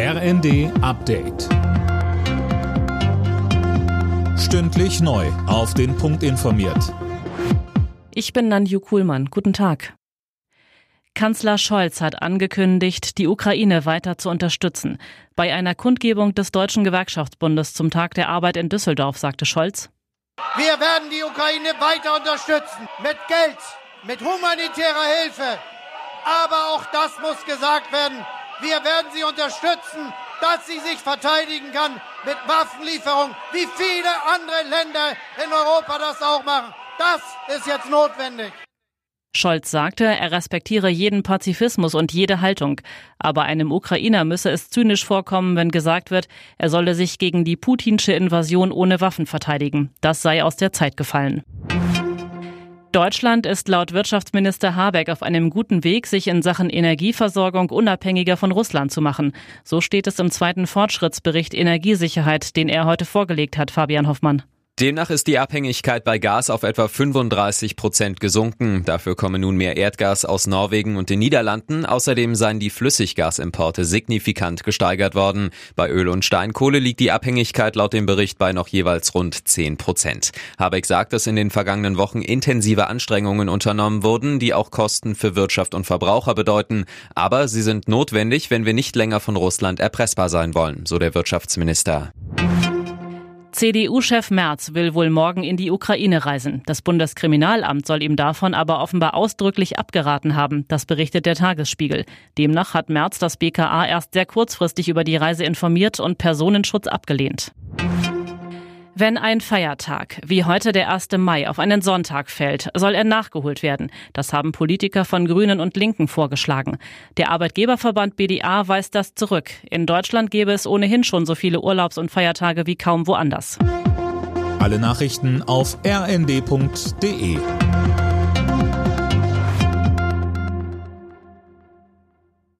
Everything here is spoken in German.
RND Update. Stündlich neu. Auf den Punkt informiert. Ich bin Nanju Kuhlmann. Guten Tag. Kanzler Scholz hat angekündigt, die Ukraine weiter zu unterstützen. Bei einer Kundgebung des Deutschen Gewerkschaftsbundes zum Tag der Arbeit in Düsseldorf sagte Scholz, Wir werden die Ukraine weiter unterstützen. Mit Geld, mit humanitärer Hilfe. Aber auch das muss gesagt werden. Wir werden sie unterstützen, dass sie sich verteidigen kann mit Waffenlieferung, wie viele andere Länder in Europa das auch machen. Das ist jetzt notwendig. Scholz sagte, er respektiere jeden Pazifismus und jede Haltung. Aber einem Ukrainer müsse es zynisch vorkommen, wenn gesagt wird, er solle sich gegen die putinsche Invasion ohne Waffen verteidigen. Das sei aus der Zeit gefallen. Deutschland ist laut Wirtschaftsminister Habeck auf einem guten Weg, sich in Sachen Energieversorgung unabhängiger von Russland zu machen. So steht es im zweiten Fortschrittsbericht Energiesicherheit, den er heute vorgelegt hat, Fabian Hoffmann. Demnach ist die Abhängigkeit bei Gas auf etwa 35 Prozent gesunken. Dafür komme nun mehr Erdgas aus Norwegen und den Niederlanden. Außerdem seien die Flüssiggasimporte signifikant gesteigert worden. Bei Öl und Steinkohle liegt die Abhängigkeit laut dem Bericht bei noch jeweils rund 10 Prozent. Habeck sagt, dass in den vergangenen Wochen intensive Anstrengungen unternommen wurden, die auch Kosten für Wirtschaft und Verbraucher bedeuten. Aber sie sind notwendig, wenn wir nicht länger von Russland erpressbar sein wollen, so der Wirtschaftsminister. CDU-Chef Merz will wohl morgen in die Ukraine reisen. Das Bundeskriminalamt soll ihm davon aber offenbar ausdrücklich abgeraten haben. Das berichtet der Tagesspiegel. Demnach hat Merz das BKA erst sehr kurzfristig über die Reise informiert und Personenschutz abgelehnt. Wenn ein Feiertag, wie heute der 1. Mai, auf einen Sonntag fällt, soll er nachgeholt werden. Das haben Politiker von Grünen und Linken vorgeschlagen. Der Arbeitgeberverband BDA weist das zurück. In Deutschland gäbe es ohnehin schon so viele Urlaubs- und Feiertage wie kaum woanders. Alle Nachrichten auf rnd.de